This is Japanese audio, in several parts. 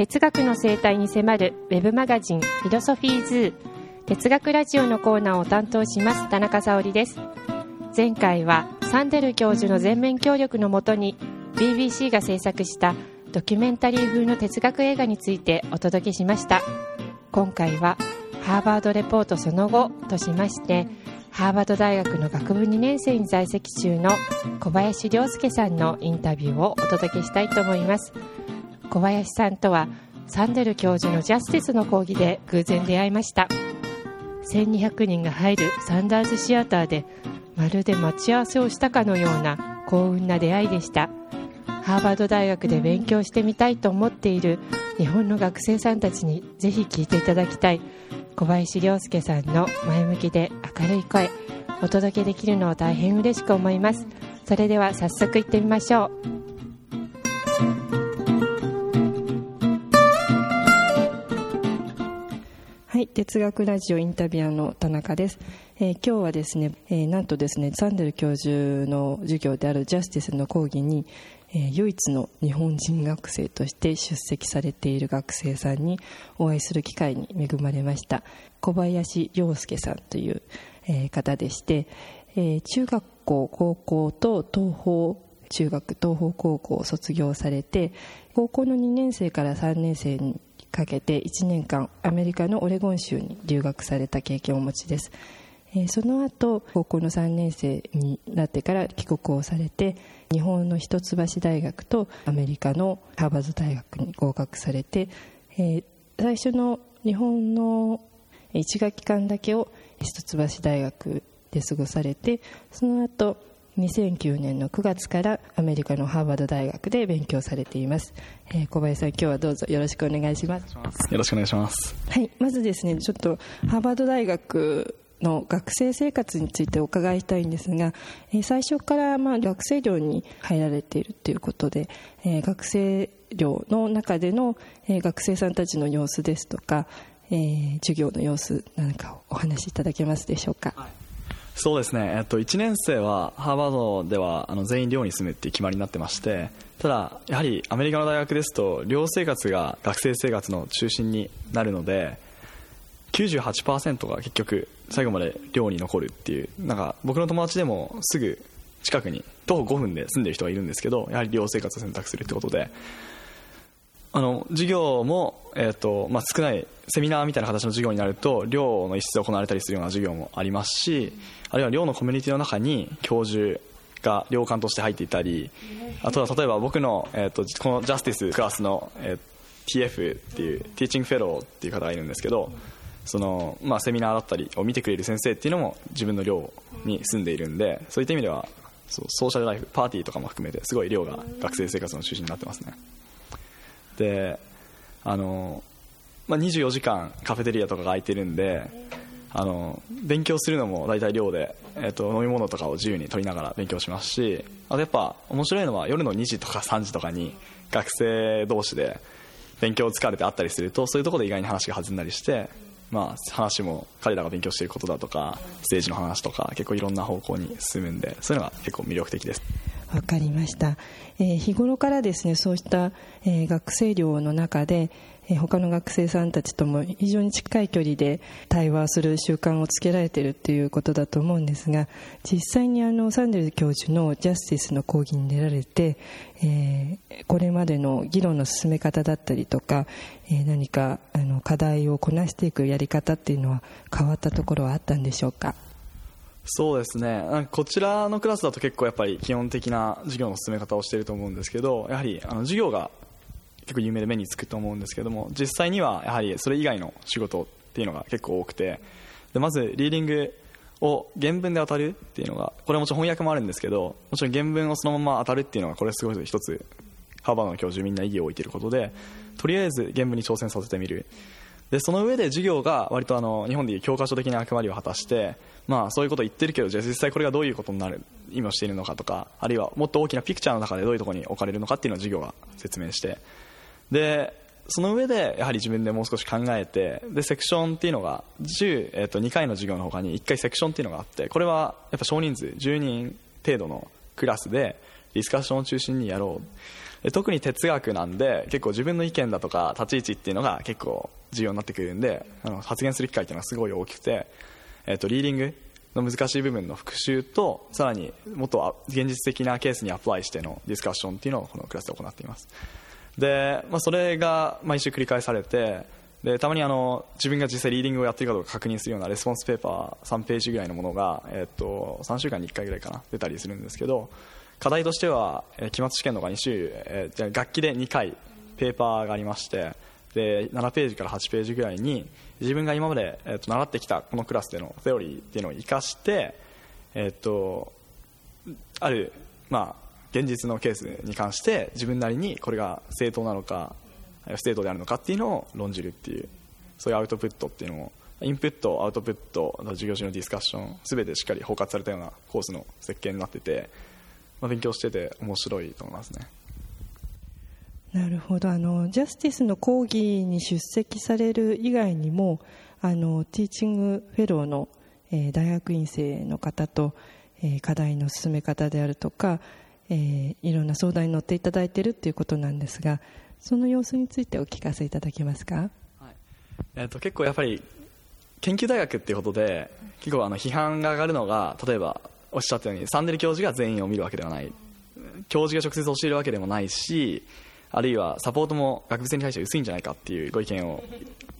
哲学の生態に迫るウェブマガジンフィロソフィーズ。ー哲学ラジオのコーナーを担当します田中沙織です。前回はサンデル教授の全面協力のもとに BBC が制作したドキュメンタリー風の哲学映画についてお届けしました。今回はハーバードレポートその後としましてハーバード大学の学部2年生に在籍中の小林亮介さんのインタビューをお届けしたいと思います。小林さんとはサンデル教授のジャスティスの講義で偶然出会いました。1200人が入るサンダーズシアターでまるで待ち合わせをしたかのような幸運な出会いでした。ハーバード大学で勉強してみたいと思っている日本の学生さんたちにぜひ聞いていただきたい。小林亮介さんの前向きで明るい声お届けできるのを大変嬉しく思います。それでは早速行ってみましょう。はい哲学ラジオインタビュアーの田中です、えー今日はですね、えーなんとですねサンデル教授の授業であるジャスティスの講義に、えー唯一の日本人学生として出席されている学生さんにお会いする機会に恵まれました。小林亮介さんという、え方でして、え中学校高校と東邦中学東邦高校を卒業されて高校の2年生から3年生にかけて1年間アメリカのオレゴン州に留学された経験をお持ちです、えーその後高校の3年生になってから帰国をされて日本の一橋大学とアメリカのハーバード大学に合格されて、えー最初の日本の1学期間だけを一橋大学で過ごされてその後2009年の9月からアメリカのハーバード大学で勉強されています、えー小林さん今日はどうぞよろしくお願いします。よろしくお願いします。はい、まずですねちょっとハーバード大学の学生生活についてお伺いしたいんですが、えー最初からまあ学生寮に入られているということで、えー学生寮の中での、えー学生さんたちの様子ですとか、えー授業の様子なんかをお話しいただけますでしょうか、そうですね、えっと、1年生はハーバードではあの全員寮に住むっていう決まりになってましてただやはりアメリカの大学ですと寮生活が学生生活の中心になるので98%が結局最後まで寮に残るっていうなんか僕の友達でもすぐ近くに徒歩5分で住んでる人がいるんですけどやはり寮生活を選択するってことであの授業も、えーとまあ、少ないセミナーみたいな形の授業になると寮の一室で行われたりするような授業もありますしあるいは寮のコミュニティの中に教授が寮監として入っていたりあとは例えば僕の、えー、とこのジャスティスクラスの、えー TF っていうティーチングフェローっていう方がいるんですけどその、まあ、セミナーだったりを見てくれる先生っていうのも自分の寮に住んでいるんでそういった意味ではそうソーシャルライフパーティーとかも含めてすごい寮が学生生活の中心になってますね。であの、まあ、24時間カフェテリアとかが空いてるんであの勉強するのも大体寮で、えっと飲み物とかを自由に取りながら勉強しますしあとやっぱ面白いのは夜の2時とか3時とかに学生同士で勉強疲れて会ったりするとそういうところで意外に話が弾んだりして、まあ、話も彼らが勉強していることだとか政治の話とか結構いろんな方向に進むんでそういうのが結構魅力的です。わかりました、えー日頃からですねそうした、えー学生寮の中で、えー他の学生さんたちとも非常に近い距離で対話する習慣をつけられているということだと思うんですが実際にあのサンデル教授のジャスティスの講義に出られて、えーこれまでの議論の進め方だったりとか、えー何かあの課題をこなしていくやり方っていうのは変わったところはあったんでしょうか？そうですね。こちらのクラスだと結構やっぱり基本的な授業の進め方をしていると思うんですけどやはりあの授業が結構有名で目につくと思うんですけども実際にはやはりそれ以外の仕事っていうのが結構多くてでまずリーディングを原文で当たるっていうのがこれもちろん翻訳もあるんですけどもちろん原文をそのまま当たるっていうのがこれすごい一つハーバードの教授みんな意義を置いていることでとりあえず原文に挑戦させてみる。でその上で授業が割とあの日本でいう教科書的な役割を果たして、まあ、そういうことを言ってるけどじゃあ実際これがどういうことになる意味をしているのかとかあるいはもっと大きなピクチャーの中でどういうところに置かれるのかっていうのを授業が説明してでその上でやはり自分でもう少し考えてでセクションっていうのが10、えっと2回の授業の他に1回セクションっていうのがあってこれはやっぱ少人数10人程度のクラスでディスカッションを中心にやろう。特に哲学なんで結構自分の意見だとか立ち位置っていうのが結構重要になってくるんであの発言する機会っていうのはすごい大きくて、えー、とリーディングの難しい部分の復習とさらにもっと現実的なケースに apply してのディスカッションっていうのをこのクラスで行っています。で、まあ、それが毎週繰り返されてでたまにあの自分が実際リーディングをやってるかどうか確認するような response paper 3ページぐらいのものが、えっと、3週間に1回ぐらいかな出たりするんですけど課題としては、えー、期末試験のが2週、えー、楽器で2回ペーパーがありましてで7ページから8ページぐらいに自分が今まで、えー、と習ってきたこのクラスでのセオリーっていうのを生かして、えー、とある、まあ、現実のケースに関して自分なりにこれが正当なのか不正当であるのかっていうのを論じるっていうそういうアウトプットっていうのをインプットアウトプット授業中のディスカッション全てしっかり包括されたようなコースの設計になってて、まあ、勉強してて面白いと思いますね。なるほど。あのジャスティスの講義に出席される以外にもあのティーチングフェローの、えー、大学院生の方と、えー、課題の進め方であるとか、えー、いろんな相談に乗っていただいているということなんですがその様子についてお聞かせいただけますか、はい。えーと、結構やっぱり研究大学っていうことで結構あの批判が上がるのが例えばおっしゃったようにサンデル教授が全員を見るわけではない。教授が直接教えるわけでもないしあるいはサポートも学部生に対して薄いんじゃないかっていうご意見を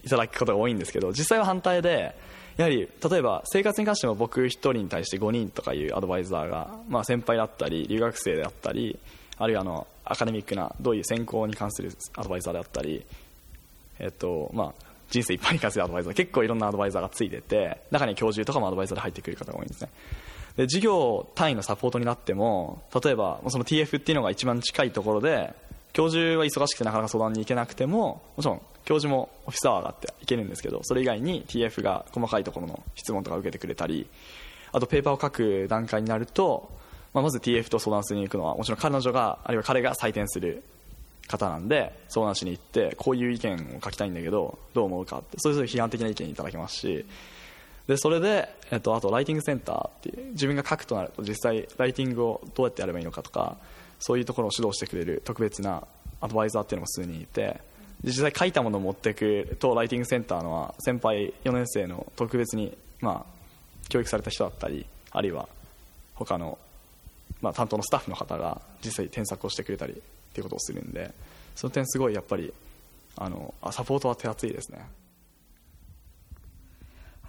いただくことが多いんですけど実際は反対でやはり例えば生活に関しても僕1人に対して5人とかいうアドバイザーが、まあ、先輩だったり留学生であったりあるいはあのアカデミックなどういう専攻に関するアドバイザーであったり、えっとまあ、人生一般に関するアドバイザー結構いろんなアドバイザーがついてて中に教授とかもアドバイザーで入ってくる方が多いんですね。で授業単位のサポートになっても例えばその TF っていうのが一番近いところで教授は忙しくてなかなか相談に行けなくてももちろん教授もオフィスアワーがあって行けるんですけどそれ以外に TF が細かいところの質問とか受けてくれたりあとペーパーを書く段階になるとまあ、まず TF と相談しに行くのはもちろん彼女があるいは彼が採点する方なんで相談しに行ってこういう意見を書きたいんだけどどう思うかってそういう批判的な意見いただきますしでそれで、えっと、あとライティングセンターっていう自分が書くとなると実際ライティングをどうやってやればいいのかとかそういうところを指導してくれる特別なアドバイザーっていうのも数人いて実際書いたものを持っていくとライティングセンターのは先輩4年生の特別に、まあ、教育された人だったりあるいは他のまあ、担当のスタッフの方が実際添削をしてくれたりっていうことをするんでその点すごいやっぱりあのサポートは手厚いですね。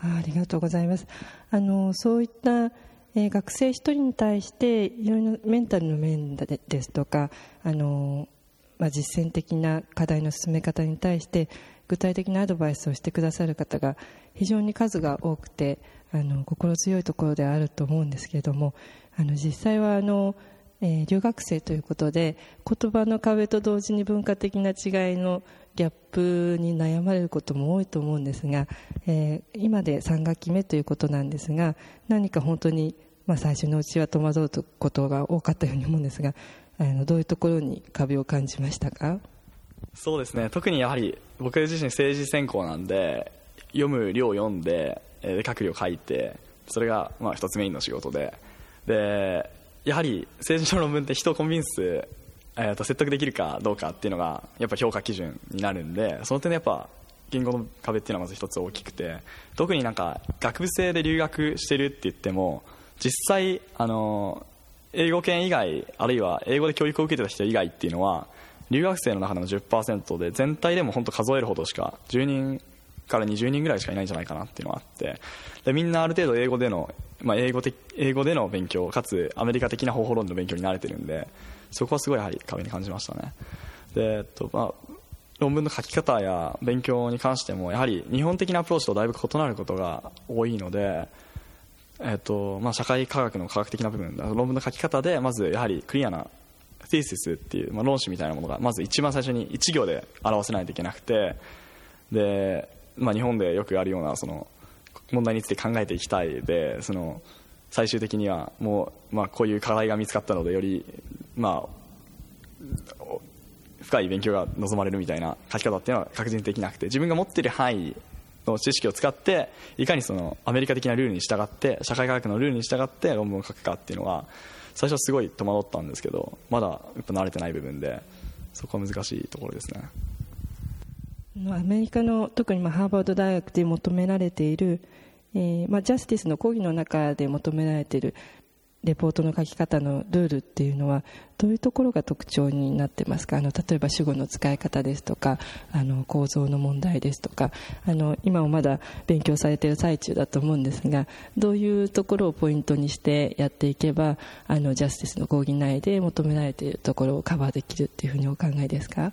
ありがとうございます。あのそういった、えー、学生一人に対していろいろメンタルの面ですとかあの、まあ、実践的な課題の進め方に対して具体的なアドバイスをしてくださる方が非常に数が多くてあの心強いところであると思うんですけれどもあの実際はあの、えー、留学生ということで言葉の壁と同時に文化的な違いのギャップに悩まれることも多いと思うんですが、えー、今で3学期目ということなんですが何か本当に、まあ、最初のうちは戸惑うことが多かったように思うんですがあのどういうところに壁を感じましたか？そうですね。特にやはり僕自身政治専攻なんで読む量を読んで書く量書いてそれがまあ一つメインの仕事で。でやはり政治の論文って人をコンビンス、えー、と説得できるかどうかっていうのがやっぱ評価基準になるんでその点でやっぱ言語の壁っていうのはまず一つ大きくて特になんか学部生で留学してるって言っても実際あの英語圏以外あるいは英語で教育を受けてた人以外っていうのは留学生の中でも10%で全体でも本当数えるほどしか10人から20人ぐらいしかいないんじゃないかなっていうのがあって。でみんなある程度英語での、まあ、英語的英語での勉強かつアメリカ的な方法論の勉強に慣れてるんでそこはすごいやはり壁に感じましたね。で、えっとまあ、論文の書き方や勉強に関してもやはり日本的なアプローチとだいぶ異なることが多いので、えっとまあ、社会科学の科学的な部分論文の書き方でまずやはりクリアなティーシスっていう、まあ、論旨みたいなものがまず一番最初に1行で表せないといけなくてでまあ、日本でよくあるようなその問題について考えていきたいでその最終的にはもう、まあ、こういう課題が見つかったのでより、まあ、深い勉強が望まれるみたいな書き方っていうのは確実できなくて自分が持っている範囲の知識を使っていかにそのアメリカ的なルールに従って社会科学のルールに従って論文を書くかっていうのが最初はすごい戸惑ったんですけどまだやっぱ慣れてない部分でそこは難しいところですね。アメリカの特にまハーバード大学で求められている、えーまあ、ジャスティスの講義の中で求められているレポートの書き方のルールっていうのはどういうところが特徴になってますか？あの例えば主語の使い方ですとかあの構造の問題ですとかあの今もまだ勉強されている最中だと思うんですがどういうところをポイントにしてやっていけばあのジャスティスの講義内で求められているところをカバーできるっていうふうにお考えですか？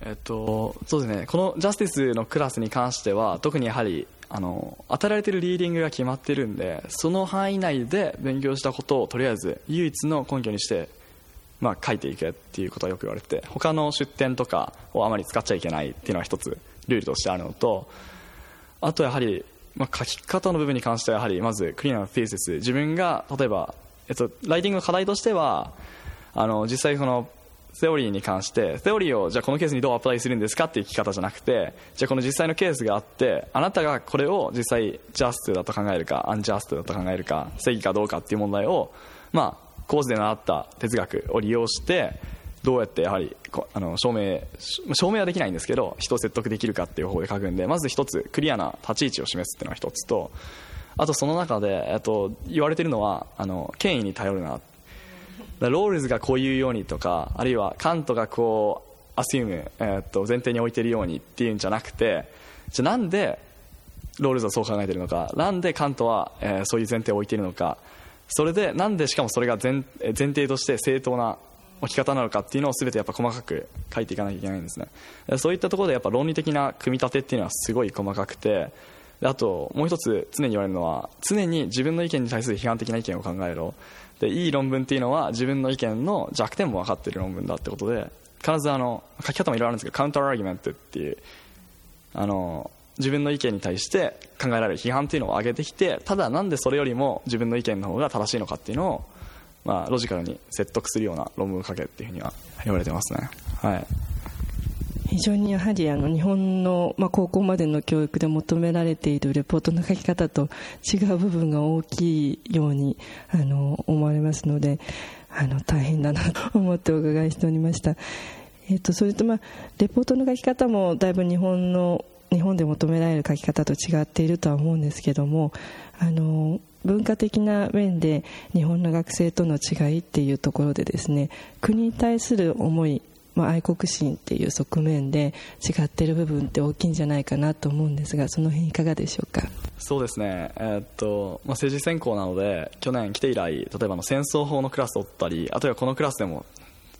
えっと、そうですね。このジャスティスのクラスに関しては特にやはりあの与えられてるリーディングが決まっているんでその範囲内で勉強したことをとりあえず唯一の根拠にして、まあ、書いていけっていうことはよく言われて他の出典とかをあまり使っちゃいけないっていうのは一つルールとしてあるのとあとやはり、まあ、書き方の部分に関してはやはりまずクリアなフィーセス。自分が例えば、えっと、ライティングの課題としてはあの実際そのセオリーに関してセオリーをじゃあこのケースにどうアプライするんですかっていう聞き方じゃなくてじゃあこの実際のケースがあってあなたがこれを実際ジャストだと考えるかアンジャストだと考えるか正義かどうかっていう問題をまあコースで習った哲学を利用してどうやってやはりあの証明証明はできないんですけど人を説得できるかっていう方法で書くんでまず一つクリアな立ち位置を示すっていうのが一つとあとその中で、えっと、言われてるのはあの権威に頼るなロールズがこういうようにとかあるいはカントがこう assume、えー、っと前提に置いてるようにっていうんじゃなくてじゃあなんでロールズはそう考えてるのか。なんでカントは、えー、そういう前提を置いているのか。それでなんでしかもそれが前前提として正当な置き方なのかっていうのを全てやっぱ細かく書いていかなきゃいけないんですね。そういったところでやっぱ論理的な組み立てっていうのはすごい細かくてあともう一つ常に言われるのは常に自分の意見に対する批判的な意見を考えろ。でいい論文っていうのは自分の意見の弱点も分かってる論文だってことで必ずあの書き方もいろいろあるんですけどカウンターアーギュメントっていうあの自分の意見に対して考えられる批判っていうのを上げてきてただなんでそれよりも自分の意見の方が正しいのかっていうのを、まあ、ロジカルに説得するような論文を書けっていうふうには言われてますね。はい非常にやはりあの日本の、まあ、高校までの教育で求められているレポートの書き方と違う部分が大きいようにあの思われますのであの大変だなと思ってお伺いしておりました。えーと、それと、まあ、レポートの書き方もだいぶ日本の日本で求められる書き方と違っているとは思うんですけどもあの文化的な面で日本の学生との違いっていうところでですね国に対する思いまあ、愛国心っていう側面で違ってる部分って大きいんじゃないかなと思うんですがその辺いかがでしょうか？そうですね、えー、っとまあ、政治専攻なので去年来て以来例えばの戦争法のクラスを取ったりあとはこのクラスでも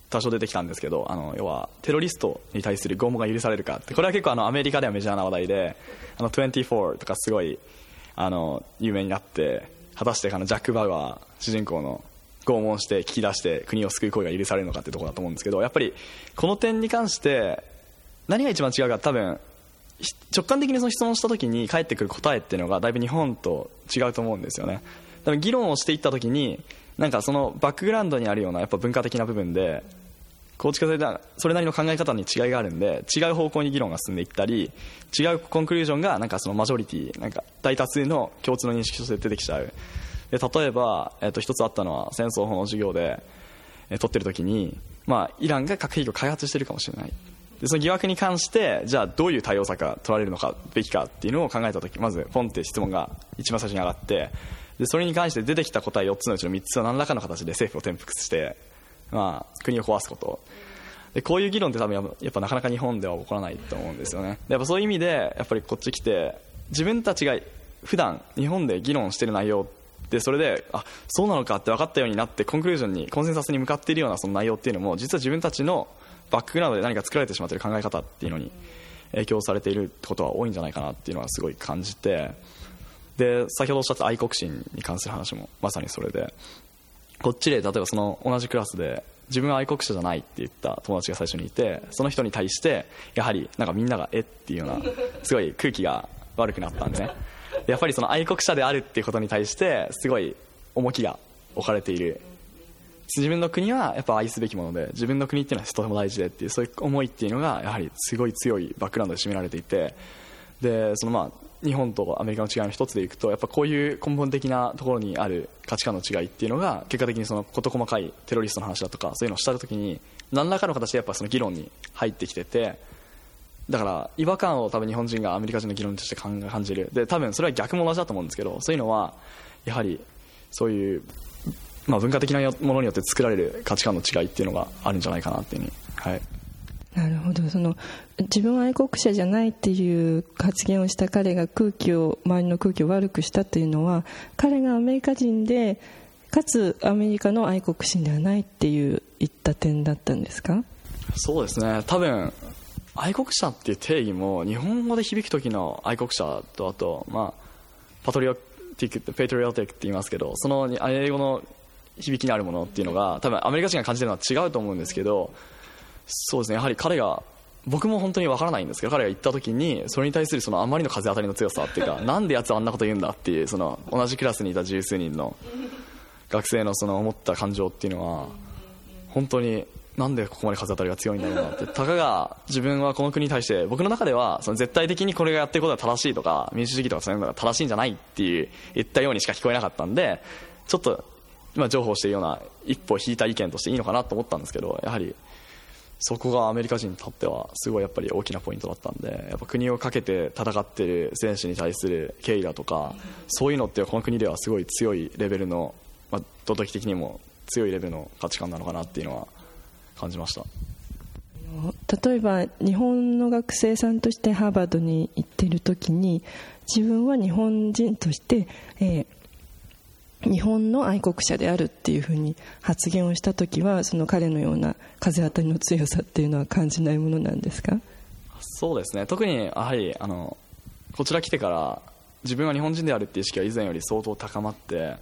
多少出てきたんですけどあの要はテロリストに対する拷問が許されるかこれは結構あのアメリカではメジャーな話題であの24とかすごいあの有名になって果たしてあのジャック・バウアー主人公の拷問して聞き出して国を救う行為が許されるのかってところだと思うんですけどやっぱりこの点に関して何が一番違うか多分直感的にその質問した時に返ってくる答えっていうのがだいぶ日本と違うと思うんですよね。多分議論をしていった時になんかそのバックグラウンドにあるようなやっぱ文化的な部分で構築されたそれなりの考え方に違いがあるんで違う方向に議論が進んでいったり違うコンクルージョンがなんかそのマジョリティなんか大多数の共通の認識として出てきちゃう。で例えば、えー、と一つあったのは戦争法の授業で、えー、取ってる時に、まあ、イランが核兵器を開発しているかもしれない。でその疑惑に関してじゃあどういう対応策が取られるのかべきかっていうのを考えた時まずポンって質問が一番最初に上がってでそれに関して出てきた答え4つのうちの3つは何らかの形で政府を転覆して、まあ、国を壊すこと。でこういう議論って多分やっぱなかなか日本では起こらないと思うんですよね。やっぱそういう意味でやっぱりこっち来て自分たちが普段日本で議論している内容でそれであそうなのかって分かったようになってコンクルージョンにコンセンサスに向かっているようなその内容っていうのも実は自分たちのバックグラウンドで何か作られてしまっている考え方っていうのに影響されていることは多いんじゃないかなっていうのはすごい感じてで先ほどおっしゃった愛国心に関する話もまさにそれでこっちで例えばその同じクラスで自分は愛国者じゃないって言った友達が最初にいてその人に対してやはりなんかみんながえっていうようなすごい空気が悪くなったんですね。やっぱりその愛国者であるっていうことに対してすごい重きが置かれている。自分の国はやっぱ愛すべきもので自分の国っていうのはとても大事でっていうそういう思いっていうのがやはりすごい強いバックグラウンドで占められていてでそのまあ日本とアメリカの違いの一つでいくとやっぱこういう根本的なところにある価値観の違いっていうのが結果的にその事細かいテロリストの話だとかそういうのをした時に何らかの形でやっぱその議論に入ってきててだから違和感を多分日本人がアメリカ人の議論として感じる。で多分それは逆も同じだと思うんですけどそういうのはやはりそういう、まあ、文化的なものによって作られる価値観の違いっていうのがあるんじゃないかなっていうふうに、はい、なるほど。その自分は愛国者じゃないっていう発言をした彼が空気を周りの空気を悪くしたというのは彼がアメリカ人でかつアメリカの愛国心ではないっていう言った点だったんですか？そうですね。多分愛国者っていう定義も日本語で響く時の愛国者とあと、まあ、パトリオティックってペトリオティックって言いますけどその英語の響きにあるものっていうのが多分アメリカ人が感じてるのは違うと思うんですけどそうですねやはり彼が僕も本当にわからないんですけど彼が言った時にそれに対するそのあまりの風当たりの強さっていうか なんでやつあんなこと言うんだっていうその同じクラスにいた十数人の学生のその思った感情っていうのは本当になんでここまで風当たりが強いんだろうなって。たかが自分はこの国に対して僕の中ではその絶対的にこれがやってることが正しいとか民主主義とかそういうのが正しいんじゃないっていう言ったようにしか聞こえなかったんでちょっと今情報しているような一歩引いた意見としていいのかなと思ったんですけどやはりそこがアメリカ人にとってはすごいやっぱり大きなポイントだったんでやっぱ国をかけて戦っている選手に対する敬意だとかそういうのってこの国ではすごい強いレベルの、まあ、道徳的にも強いレベルの価値観なのかなっていうのは感じました。例えば日本の学生さんとしてハーバードに行っている時に自分は日本人として、えー日本の愛国者であるっていうふうに発言をした時はその彼のような風当たりの強さっていうのは感じないものなんですか？そうですね。特にやはりあのこちら来てから自分は日本人であるっていう意識は以前より相当高まって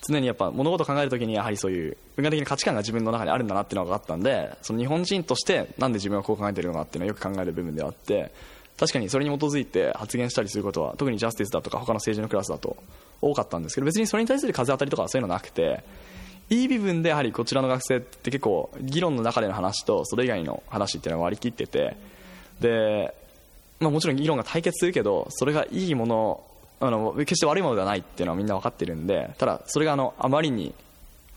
常にやっぱ物事を考えるときにやはりそういう文化的な価値観が自分の中にあるんだなっていうのがあったんでその日本人としてなんで自分はこう考えてるのかっていうのをよく考える部分ではあって確かにそれに基づいて発言したりすることは特にジャスティスだとか他の政治のクラスだと多かったんですけど別にそれに対する風当たりとかそういうのなくていい部分でやはりこちらの学生って結構議論の中での話とそれ以外の話っていうのは割り切っててで、まあ、もちろん議論が対決するけどそれがいいものあの決して悪いものではないっていうのはみんな分かってるんでただそれがあのあまりに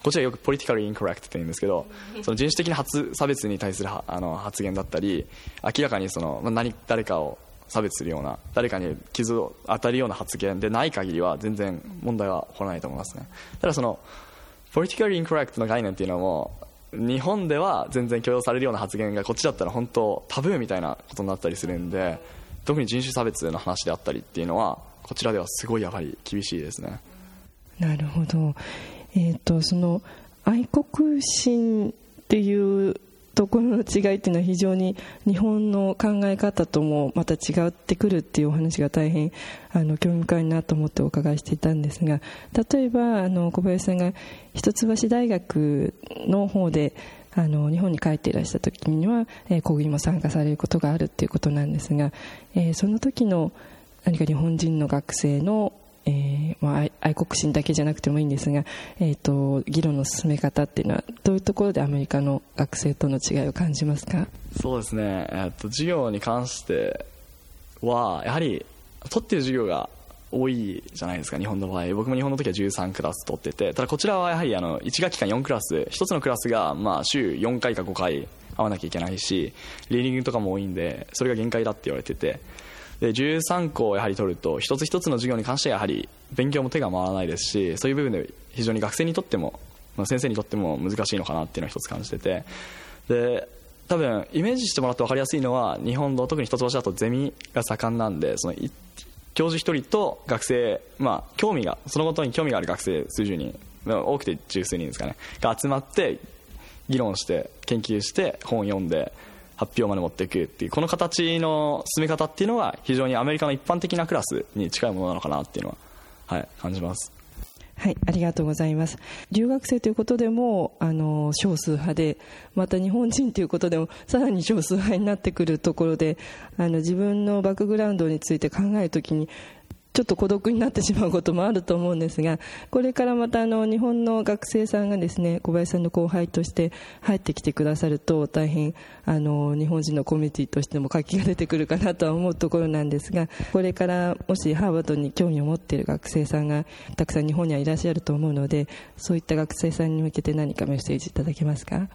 こちらよくポリティカルインコレクトって言うんですけどその人種的な差別に対するあの発言だったり明らかにその何誰かを差別するような誰かに傷を当たるような発言でない限りは全然問題は起こらないと思いますね。ただそのポリティカルインコレクトの概念っていうのも日本では全然許容されるような発言がこっちだったら本当タブーみたいなことになったりするんで特に人種差別の話であったりっていうのはこちらではすごいやはり厳しいですね。なるほど、えーとその愛国心っていうところの違いっていうのは非常に日本の考え方ともまた違ってくるっていうお話が大変あの興味深いなと思ってお伺いしていたんですが例えばあの小林さんが一橋大学の方であの日本に帰っていらした時には、えー、講義にも参加されることがあるっていうことなんですが、えー、その時の何か日本人の学生のえーまあ、愛国心だけじゃなくてもいいんですが、えーと、議論の進め方っていうのはどういうところでアメリカの学生との違いを感じますか？そうですね、えーと、授業に関してはやはり取ってる授業が多いじゃないですか日本の場合。僕も日本の時は13クラス取っててただこちらはやはりあの1学期間4クラス1つのクラスがまあ週4回か5回会わなきゃいけないしリーディングとかも多いんでそれが限界だって言われてて。で13個をやはり取ると一つ一つの授業に関してはやはり勉強も手が回らないですしそういう部分で非常に学生にとっても、まあ、先生にとっても難しいのかなっていうのは一つ感じてて。で多分イメージしてもらって分かりやすいのは日本の特に一橋だとゼミが盛んなんでその教授一人と学生、まあ、興味がそのことに興味がある学生数十人多くて十数人ですかね。が集まって議論して研究して本を読んで発表まで持っていくっていうこの形の進め方っていうのは非常にアメリカの一般的なクラスに近いものなのかなっていうのは、はい、感じます。はいありがとうございます。留学生ということでもあの少数派でまた日本人ということでもさらに少数派になってくるところであの自分のバックグラウンドについて考えるときにちょっと孤独になってしまうこともあると思うんですがこれからまたあの日本の学生さんがですね小林さんの後輩として入ってきてくださると大変あの日本人のコミュニティとしても活気が出てくるかなとは思うところなんですがこれからもしハーバードに興味を持っている学生さんがたくさん日本にはいらっしゃると思うのでそういった学生さんに向けて何かメッセージいただけますか？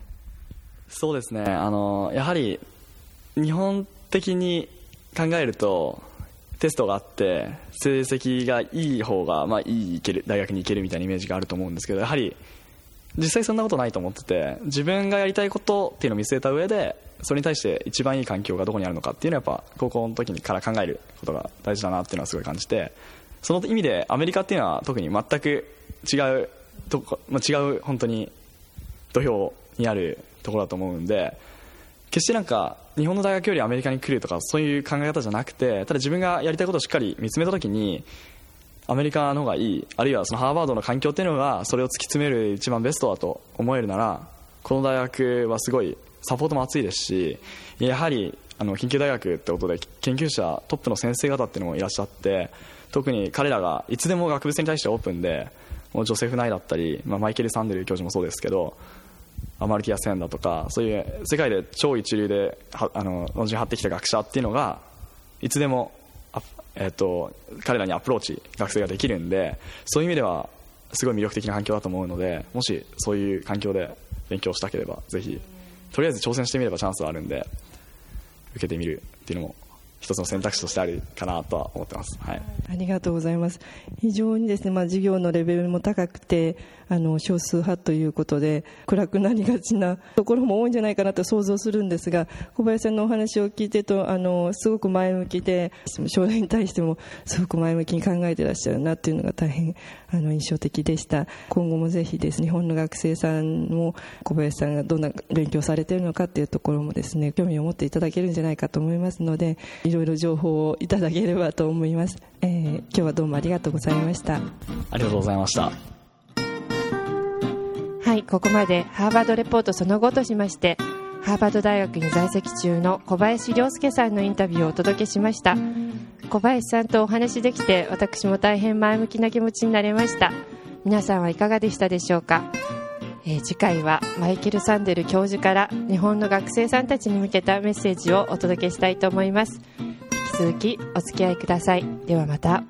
そうですね。あのやはり日本的に考えるとテストがあって成績がいい方が、まあ、いい行ける大学に行けるみたいなイメージがあると思うんですけどやはり実際そんなことないと思ってて自分がやりたいことっていうのを見据えた上でそれに対して一番いい環境がどこにあるのかっていうのはやっぱ高校の時にから考えることが大事だなっていうのはすごい感じてその意味でアメリカっていうのは特に全く違うとこ、まあ、違う本当に土俵にあるところだと思うんで決してなんか日本の大学よりアメリカに来るとかそういう考え方じゃなくてただ自分がやりたいことをしっかり見つめた時にアメリカの方がいいあるいはそのハーバードの環境っていうのがそれを突き詰める一番ベストだと思えるならこの大学はすごいサポートも厚いですしやはりあの緊急大学ってことで研究者トップの先生方っていうのもいらっしゃって特に彼らがいつでも学部生に対してオープンでもうジョセフ・ナイだったり、まあ、マイケル・サンデル教授もそうですけどアマルティア・センだとかそういう世界で超一流であの論文を張ってきた学者っていうのがいつでも、えーと、彼らにアプローチ学生ができるんでそういう意味ではすごい魅力的な環境だと思うのでもしそういう環境で勉強したければぜひとりあえず挑戦してみればチャンスはあるんで受けてみるっていうのも一つの選択肢としてあるかなとは思ってます、はい、ありがとうございます。非常にですね、まあ、授業のレベルも高くてあの少数派ということで暗くなりがちなところも多いんじゃないかなと想像するんですが小林さんのお話を聞いてとあのすごく前向きで将来に対してもすごく前向きに考えてらっしゃるなというのが大変あの印象的でした。今後もぜひです日本の学生さんも小林さんがどんな勉強されているのかというところもですね興味を持っていただけるんじゃないかと思いますのでいろいろ情報をいただければと思います、えー、今日はどうもありがとうございました。ありがとうございました。はいここまでハーバードレポートその後としましてハーバード大学に在籍中の小林亮介さんのインタビューをお届けしました。小林さんとお話できて私も大変前向きな気持ちになれました。皆さんはいかがでしたでしょうか、えー、次回はマイケル・サンデル教授から日本の学生さんたちに向けたメッセージをお届けしたいと思います続きお付き合いください。ではまた。